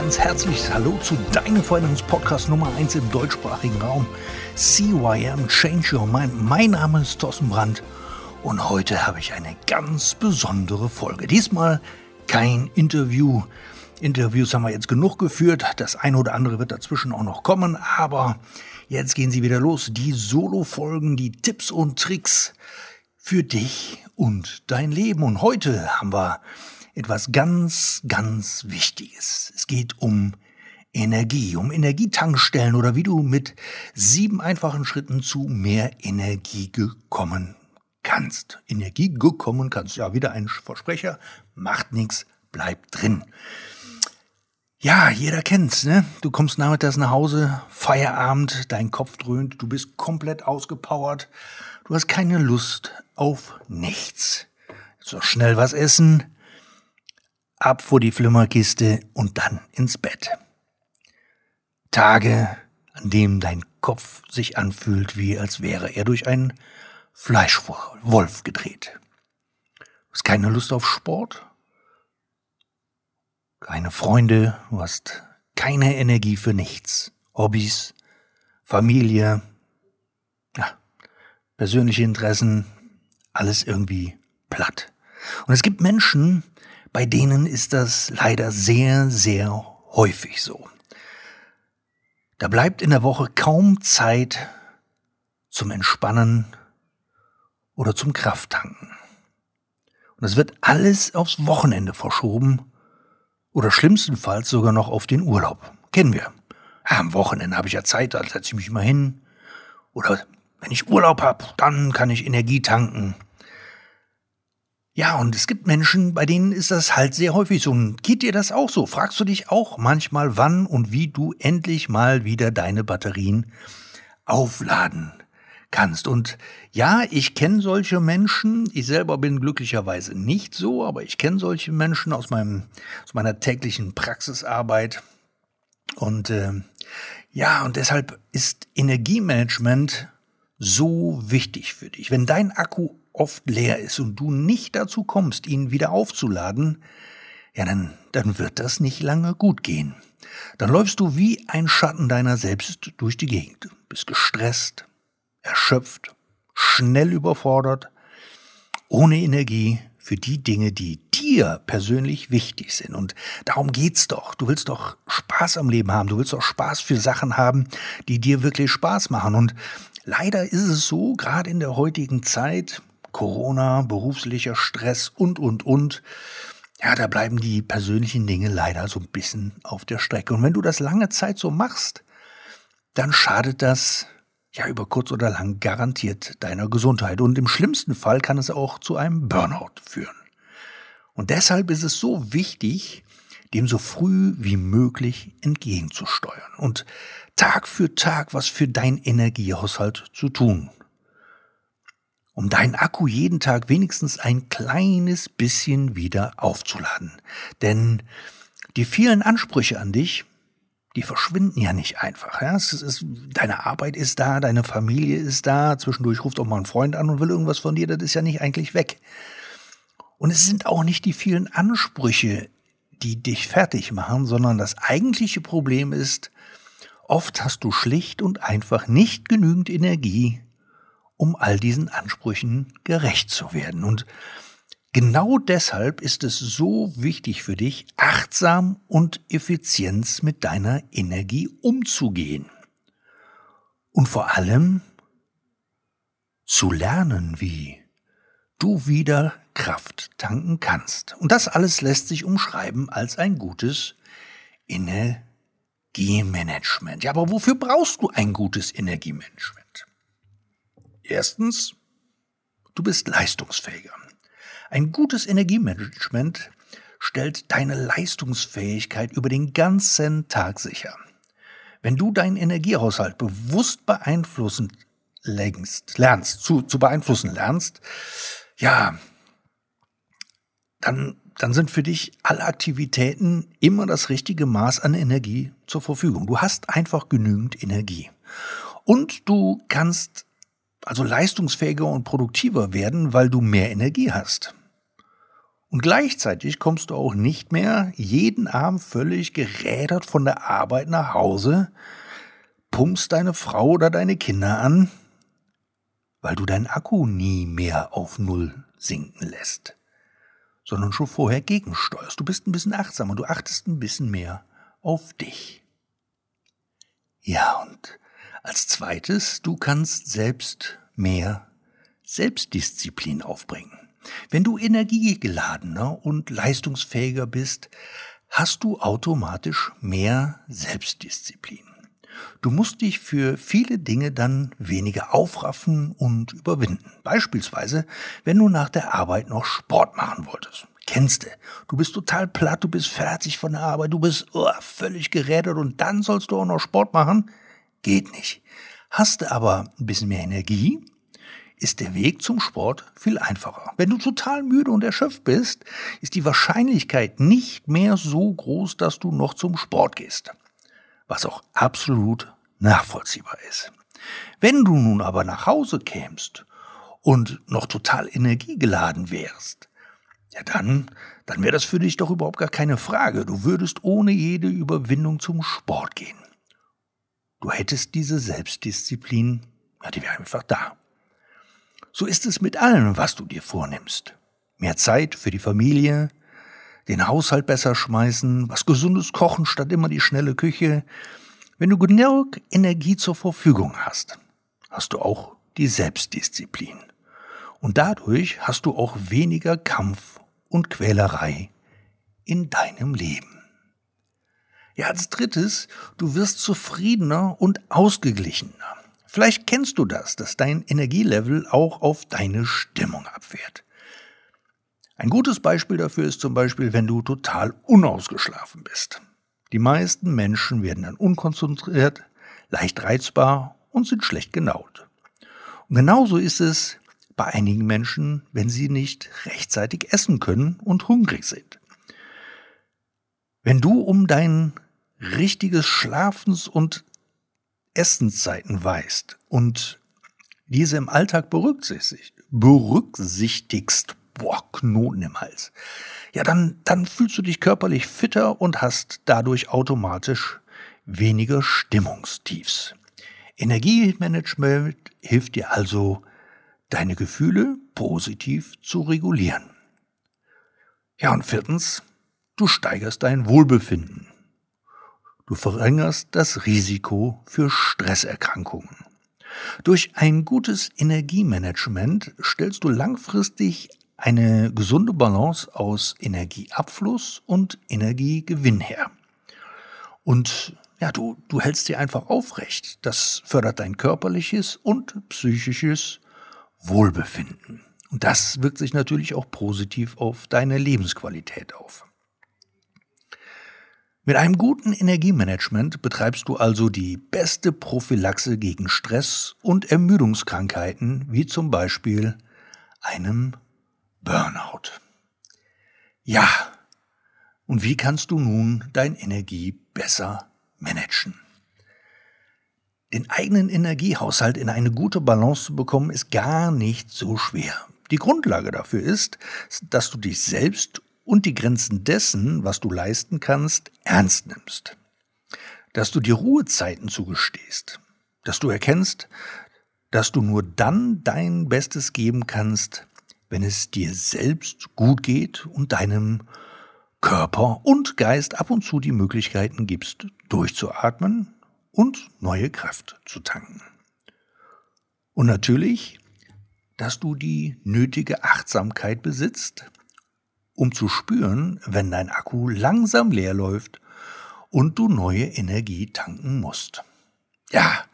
Ganz herzliches Hallo zu deinem Veränderungspodcast Nummer 1 im deutschsprachigen Raum. CYM Change Your Mind. Mein Name ist Thorsten Brandt und heute habe ich eine ganz besondere Folge. Diesmal kein Interview. Interviews haben wir jetzt genug geführt. Das eine oder andere wird dazwischen auch noch kommen, aber jetzt gehen sie wieder los. Die Solo-Folgen, die Tipps und Tricks für dich und dein Leben. Und heute haben wir etwas ganz, ganz Wichtiges. Es geht um Energie, um Energietankstellen oder wie du mit sieben einfachen Schritten zu mehr Energie gekommen kannst. Energie gekommen kannst. Ja, wieder ein Versprecher. Macht nichts, bleib drin. Ja, jeder kennt's, ne? Du kommst nachmittags nach Hause, Feierabend, dein Kopf dröhnt, du bist komplett ausgepowert, du hast keine Lust auf nichts. Noch schnell was essen, ab vor die Flimmerkiste und dann ins Bett. Tage, an denen dein Kopf sich anfühlt, wie als wäre er durch einen Fleischwolf gedreht. Du hast keine Lust auf Sport, keine Freunde, du hast keine Energie für nichts. Hobbys, Familie, ja, persönliche Interessen, alles irgendwie platt. Und es gibt Menschen, bei denen ist das leider sehr, sehr häufig so. Da bleibt in der Woche kaum Zeit zum Entspannen oder zum Krafttanken. Und es wird alles aufs Wochenende verschoben oder schlimmstenfalls sogar noch auf den Urlaub. Kennen wir. Ja, am Wochenende habe ich ja Zeit, da setze ich mich mal hin. Oder wenn ich Urlaub habe, dann kann ich Energie tanken. Ja, und es gibt Menschen, bei denen ist das halt sehr häufig so. Und geht dir das auch so? Fragst du dich auch manchmal, wann und wie du endlich mal wieder deine Batterien aufladen kannst? Und ja, ich kenne solche Menschen. Ich selber bin glücklicherweise nicht so, aber ich kenne solche Menschen aus meinem, aus meiner täglichen Praxisarbeit. Und äh, ja, und deshalb ist Energiemanagement so wichtig für dich. Wenn dein Akku oft leer ist und du nicht dazu kommst, ihn wieder aufzuladen, ja, dann, dann wird das nicht lange gut gehen. Dann läufst du wie ein Schatten deiner selbst durch die Gegend, bist gestresst, erschöpft, schnell überfordert, ohne Energie für die Dinge, die dir persönlich wichtig sind. Und darum geht's doch. Du willst doch Spaß am Leben haben. Du willst doch Spaß für Sachen haben, die dir wirklich Spaß machen. Und leider ist es so, gerade in der heutigen Zeit, Corona, beruflicher Stress und, und, und. Ja, da bleiben die persönlichen Dinge leider so ein bisschen auf der Strecke. Und wenn du das lange Zeit so machst, dann schadet das ja über kurz oder lang garantiert deiner Gesundheit. Und im schlimmsten Fall kann es auch zu einem Burnout führen. Und deshalb ist es so wichtig, dem so früh wie möglich entgegenzusteuern und Tag für Tag was für dein Energiehaushalt zu tun um deinen Akku jeden Tag wenigstens ein kleines bisschen wieder aufzuladen. Denn die vielen Ansprüche an dich, die verschwinden ja nicht einfach. Ja? Ist, deine Arbeit ist da, deine Familie ist da, zwischendurch ruft auch mal ein Freund an und will irgendwas von dir, das ist ja nicht eigentlich weg. Und es sind auch nicht die vielen Ansprüche, die dich fertig machen, sondern das eigentliche Problem ist, oft hast du schlicht und einfach nicht genügend Energie, um all diesen Ansprüchen gerecht zu werden. Und genau deshalb ist es so wichtig für dich, achtsam und effizient mit deiner Energie umzugehen. Und vor allem zu lernen, wie du wieder Kraft tanken kannst. Und das alles lässt sich umschreiben als ein gutes Energiemanagement. Ja, aber wofür brauchst du ein gutes Energiemanagement? Erstens, du bist leistungsfähiger. Ein gutes Energiemanagement stellt deine Leistungsfähigkeit über den ganzen Tag sicher. Wenn du deinen Energiehaushalt bewusst beeinflussen lenkst, lernst, zu, zu beeinflussen lernst, ja, dann, dann sind für dich alle Aktivitäten immer das richtige Maß an Energie zur Verfügung. Du hast einfach genügend Energie. Und du kannst also leistungsfähiger und produktiver werden, weil du mehr Energie hast. Und gleichzeitig kommst du auch nicht mehr jeden Abend völlig gerädert von der Arbeit nach Hause, pumpst deine Frau oder deine Kinder an, weil du deinen Akku nie mehr auf Null sinken lässt, sondern schon vorher gegensteuerst. Du bist ein bisschen achtsamer, du achtest ein bisschen mehr auf dich. Ja, und als zweites, du kannst selbst mehr Selbstdisziplin aufbringen. Wenn du energiegeladener und leistungsfähiger bist, hast du automatisch mehr Selbstdisziplin. Du musst dich für viele Dinge dann weniger aufraffen und überwinden. Beispielsweise, wenn du nach der Arbeit noch Sport machen wolltest. Kennst du. Du bist total platt, du bist fertig von der Arbeit, du bist oh, völlig gerädert und dann sollst du auch noch Sport machen? Geht nicht. Hast du aber ein bisschen mehr Energie, ist der Weg zum Sport viel einfacher. Wenn du total müde und erschöpft bist, ist die Wahrscheinlichkeit nicht mehr so groß, dass du noch zum Sport gehst. Was auch absolut nachvollziehbar ist. Wenn du nun aber nach Hause kämst und noch total energiegeladen wärst, ja dann, dann wäre das für dich doch überhaupt gar keine Frage. Du würdest ohne jede Überwindung zum Sport gehen. Du hättest diese Selbstdisziplin, ja, die wäre einfach da. So ist es mit allem, was du dir vornimmst. Mehr Zeit für die Familie, den Haushalt besser schmeißen, was gesundes kochen statt immer die schnelle Küche. Wenn du genug Energie zur Verfügung hast, hast du auch die Selbstdisziplin. Und dadurch hast du auch weniger Kampf und Quälerei in deinem Leben. Ja, als drittes, du wirst zufriedener und ausgeglichener. Vielleicht kennst du das, dass dein Energielevel auch auf deine Stimmung abfährt. Ein gutes Beispiel dafür ist zum Beispiel, wenn du total unausgeschlafen bist. Die meisten Menschen werden dann unkonzentriert, leicht reizbar und sind schlecht genaut. Und genauso ist es bei einigen Menschen, wenn sie nicht rechtzeitig essen können und hungrig sind. Wenn du um deinen richtiges Schlafens- und Essenszeiten weißt und diese im Alltag berücksichtigst, berücksichtigst, boah, Knoten im Hals, ja, dann, dann fühlst du dich körperlich fitter und hast dadurch automatisch weniger Stimmungstiefs. Energiemanagement hilft dir also, deine Gefühle positiv zu regulieren. Ja, und viertens, du steigerst dein Wohlbefinden. Du verringerst das Risiko für Stresserkrankungen. Durch ein gutes Energiemanagement stellst du langfristig eine gesunde Balance aus Energieabfluss und Energiegewinn her. Und ja, du, du hältst dir einfach aufrecht. Das fördert dein körperliches und psychisches Wohlbefinden. Und das wirkt sich natürlich auch positiv auf deine Lebensqualität auf. Mit einem guten Energiemanagement betreibst du also die beste Prophylaxe gegen Stress und Ermüdungskrankheiten, wie zum Beispiel einem Burnout. Ja, und wie kannst du nun dein Energie besser managen? Den eigenen Energiehaushalt in eine gute Balance zu bekommen, ist gar nicht so schwer. Die Grundlage dafür ist, dass du dich selbst und die Grenzen dessen, was du leisten kannst, ernst nimmst. Dass du dir Ruhezeiten zugestehst. Dass du erkennst, dass du nur dann dein Bestes geben kannst, wenn es dir selbst gut geht und deinem Körper und Geist ab und zu die Möglichkeiten gibst, durchzuatmen und neue Kraft zu tanken. Und natürlich, dass du die nötige Achtsamkeit besitzt, um zu spüren, wenn dein Akku langsam leer läuft und du neue Energie tanken musst. Ja,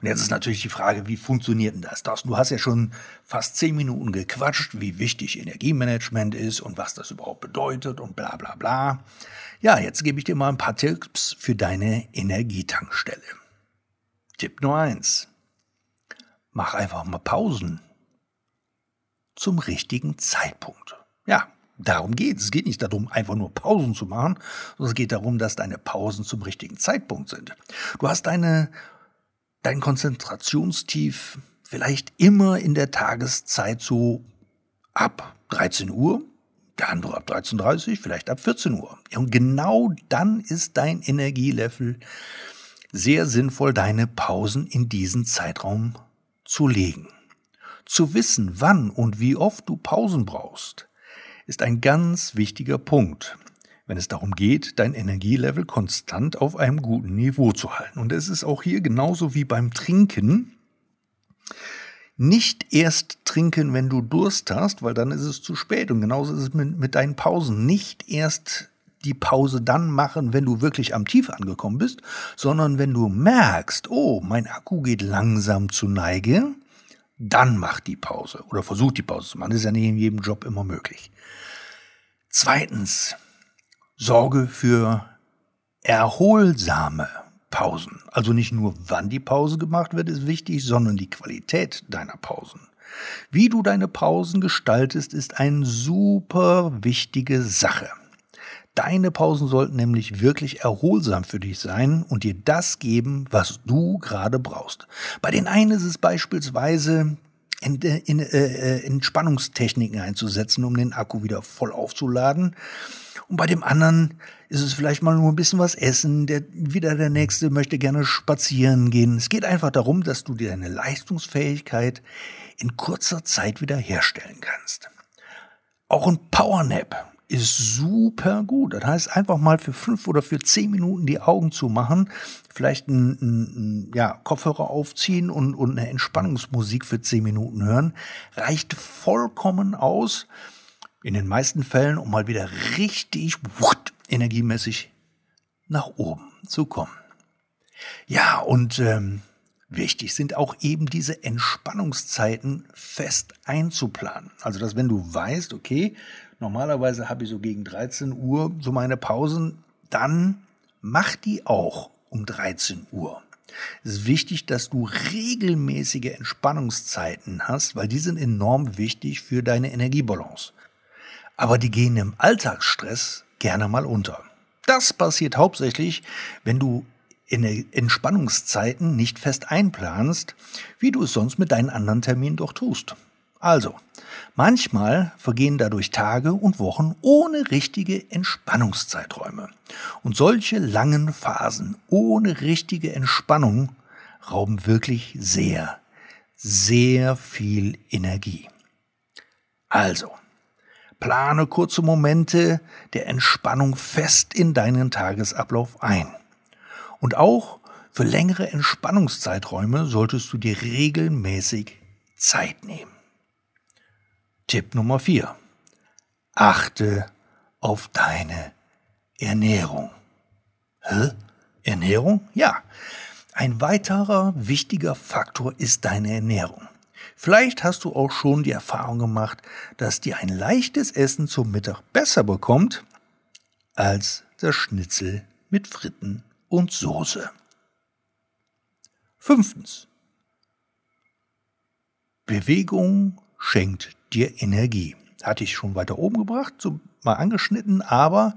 und jetzt ist natürlich die Frage, wie funktioniert denn das? Du hast ja schon fast zehn Minuten gequatscht, wie wichtig Energiemanagement ist und was das überhaupt bedeutet und bla bla bla. Ja, jetzt gebe ich dir mal ein paar Tipps für deine Energietankstelle. Tipp Nummer eins: mach einfach mal Pausen zum richtigen Zeitpunkt. Ja, darum geht es. Es geht nicht darum, einfach nur Pausen zu machen, sondern es geht darum, dass deine Pausen zum richtigen Zeitpunkt sind. Du hast deine, dein Konzentrationstief vielleicht immer in der Tageszeit so ab 13 Uhr, der andere ab 13.30 Uhr, vielleicht ab 14 Uhr. Und genau dann ist dein Energielevel sehr sinnvoll, deine Pausen in diesen Zeitraum zu legen. Zu wissen, wann und wie oft du Pausen brauchst, ist ein ganz wichtiger Punkt, wenn es darum geht, dein Energielevel konstant auf einem guten Niveau zu halten. Und es ist auch hier genauso wie beim Trinken. Nicht erst trinken, wenn du Durst hast, weil dann ist es zu spät. Und genauso ist es mit, mit deinen Pausen. Nicht erst die Pause dann machen, wenn du wirklich am Tief angekommen bist, sondern wenn du merkst, oh, mein Akku geht langsam zu Neige, dann mach die Pause oder versuch die Pause zu machen. Das ist ja nicht in jedem Job immer möglich. Zweitens, sorge für erholsame Pausen. Also nicht nur wann die Pause gemacht wird, ist wichtig, sondern die Qualität deiner Pausen. Wie du deine Pausen gestaltest, ist eine super wichtige Sache. Deine Pausen sollten nämlich wirklich erholsam für dich sein und dir das geben, was du gerade brauchst. Bei den einen ist es beispielsweise in, in, äh, Entspannungstechniken einzusetzen, um den Akku wieder voll aufzuladen. Und bei dem anderen ist es vielleicht mal nur ein bisschen was essen. Der, wieder der nächste möchte gerne spazieren gehen. Es geht einfach darum, dass du dir deine Leistungsfähigkeit in kurzer Zeit wieder herstellen kannst. Auch ein Powernap ist super gut. Das heißt, einfach mal für fünf oder für zehn Minuten die Augen zu machen, vielleicht ein, ein, ja, Kopfhörer aufziehen und, und eine Entspannungsmusik für zehn Minuten hören, reicht vollkommen aus. In den meisten Fällen, um mal wieder richtig wucht, energiemäßig nach oben zu kommen. Ja, und ähm, wichtig sind auch eben diese Entspannungszeiten fest einzuplanen. Also, dass wenn du weißt, okay, Normalerweise habe ich so gegen 13 Uhr so meine Pausen. Dann mach die auch um 13 Uhr. Es ist wichtig, dass du regelmäßige Entspannungszeiten hast, weil die sind enorm wichtig für deine Energiebalance. Aber die gehen im Alltagsstress gerne mal unter. Das passiert hauptsächlich, wenn du Entspannungszeiten nicht fest einplanst, wie du es sonst mit deinen anderen Terminen doch tust. Also, manchmal vergehen dadurch Tage und Wochen ohne richtige Entspannungszeiträume. Und solche langen Phasen ohne richtige Entspannung rauben wirklich sehr, sehr viel Energie. Also, plane kurze Momente der Entspannung fest in deinen Tagesablauf ein. Und auch für längere Entspannungszeiträume solltest du dir regelmäßig Zeit nehmen. Tipp Nummer 4. Achte auf deine Ernährung. Hä? Ernährung? Ja. Ein weiterer wichtiger Faktor ist deine Ernährung. Vielleicht hast du auch schon die Erfahrung gemacht, dass dir ein leichtes Essen zum Mittag besser bekommt als das Schnitzel mit Fritten und Soße. Fünftens. Bewegung schenkt dir Energie. Hatte ich schon weiter oben gebracht, so mal angeschnitten, aber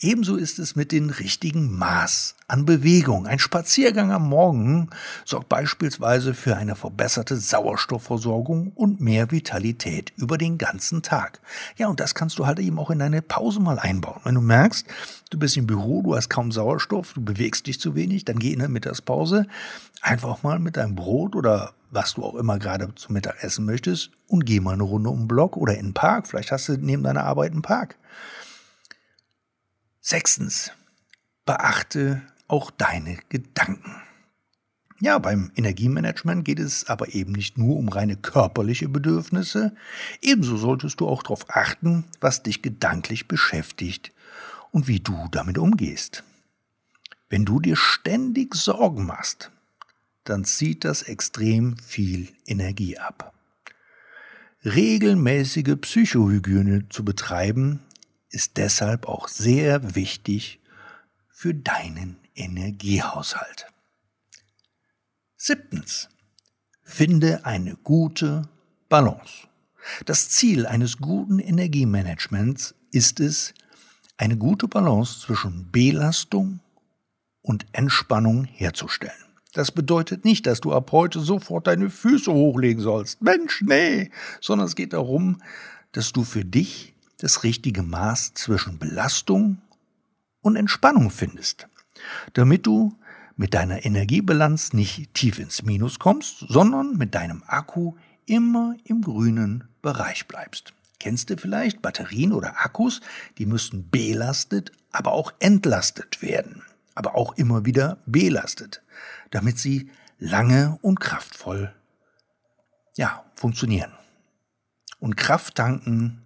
ebenso ist es mit dem richtigen Maß an Bewegung. Ein Spaziergang am Morgen sorgt beispielsweise für eine verbesserte Sauerstoffversorgung und mehr Vitalität über den ganzen Tag. Ja, und das kannst du halt eben auch in deine Pause mal einbauen. Wenn du merkst, du bist im Büro, du hast kaum Sauerstoff, du bewegst dich zu wenig, dann geh in der Mittagspause einfach mal mit deinem Brot oder was du auch immer gerade zum Mittag essen möchtest und geh mal eine Runde um den Block oder in den Park. Vielleicht hast du neben deiner Arbeit einen Park. Sechstens, beachte auch deine Gedanken. Ja, beim Energiemanagement geht es aber eben nicht nur um reine körperliche Bedürfnisse. Ebenso solltest du auch darauf achten, was dich gedanklich beschäftigt und wie du damit umgehst. Wenn du dir ständig Sorgen machst, dann zieht das extrem viel Energie ab. Regelmäßige Psychohygiene zu betreiben, ist deshalb auch sehr wichtig für deinen Energiehaushalt. Siebtens. Finde eine gute Balance. Das Ziel eines guten Energiemanagements ist es, eine gute Balance zwischen Belastung und Entspannung herzustellen. Das bedeutet nicht, dass du ab heute sofort deine Füße hochlegen sollst. Mensch, nee. Sondern es geht darum, dass du für dich das richtige Maß zwischen Belastung und Entspannung findest. Damit du mit deiner Energiebilanz nicht tief ins Minus kommst, sondern mit deinem Akku immer im grünen Bereich bleibst. Kennst du vielleicht Batterien oder Akkus? Die müssen belastet, aber auch entlastet werden. Aber auch immer wieder belastet damit sie lange und kraftvoll ja, funktionieren. Und Kraft tanken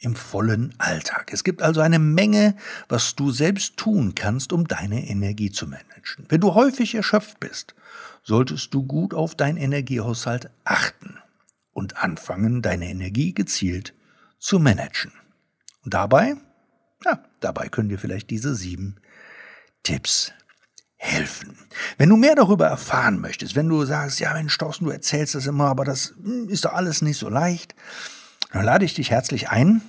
im vollen Alltag. Es gibt also eine Menge, was du selbst tun kannst, um deine Energie zu managen. Wenn du häufig erschöpft bist, solltest du gut auf deinen Energiehaushalt achten und anfangen, deine Energie gezielt zu managen. Und dabei, ja, dabei können dir vielleicht diese sieben Tipps helfen. Wenn du mehr darüber erfahren möchtest, wenn du sagst, ja Mensch, Thorsten, du erzählst das immer, aber das hm, ist doch alles nicht so leicht, dann lade ich dich herzlich ein,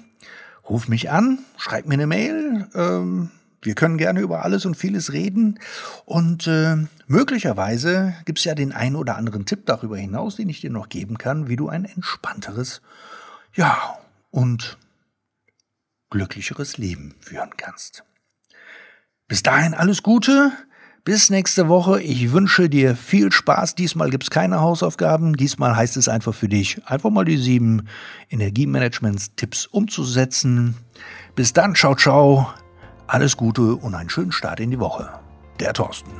ruf mich an, schreib mir eine Mail, ähm, wir können gerne über alles und vieles reden und äh, möglicherweise gibt es ja den einen oder anderen Tipp darüber hinaus, den ich dir noch geben kann, wie du ein entspannteres, ja, und glücklicheres Leben führen kannst. Bis dahin alles Gute. Bis nächste Woche. Ich wünsche dir viel Spaß. Diesmal gibt es keine Hausaufgaben. Diesmal heißt es einfach für dich, einfach mal die sieben Energiemanagement-Tipps umzusetzen. Bis dann, ciao, ciao. Alles Gute und einen schönen Start in die Woche. Der Thorsten.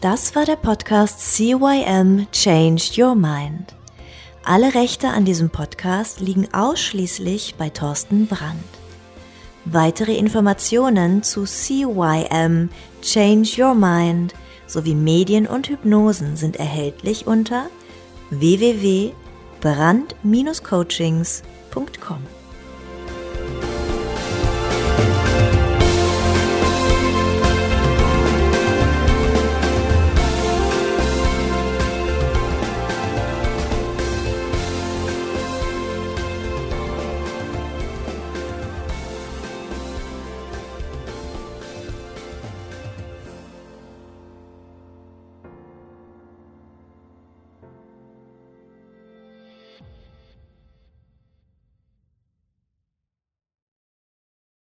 Das war der Podcast CYM Changed Your Mind. Alle Rechte an diesem Podcast liegen ausschließlich bei Thorsten Brandt. Weitere Informationen zu CYM Change Your Mind sowie Medien und Hypnosen sind erhältlich unter www.brand-coachings.com.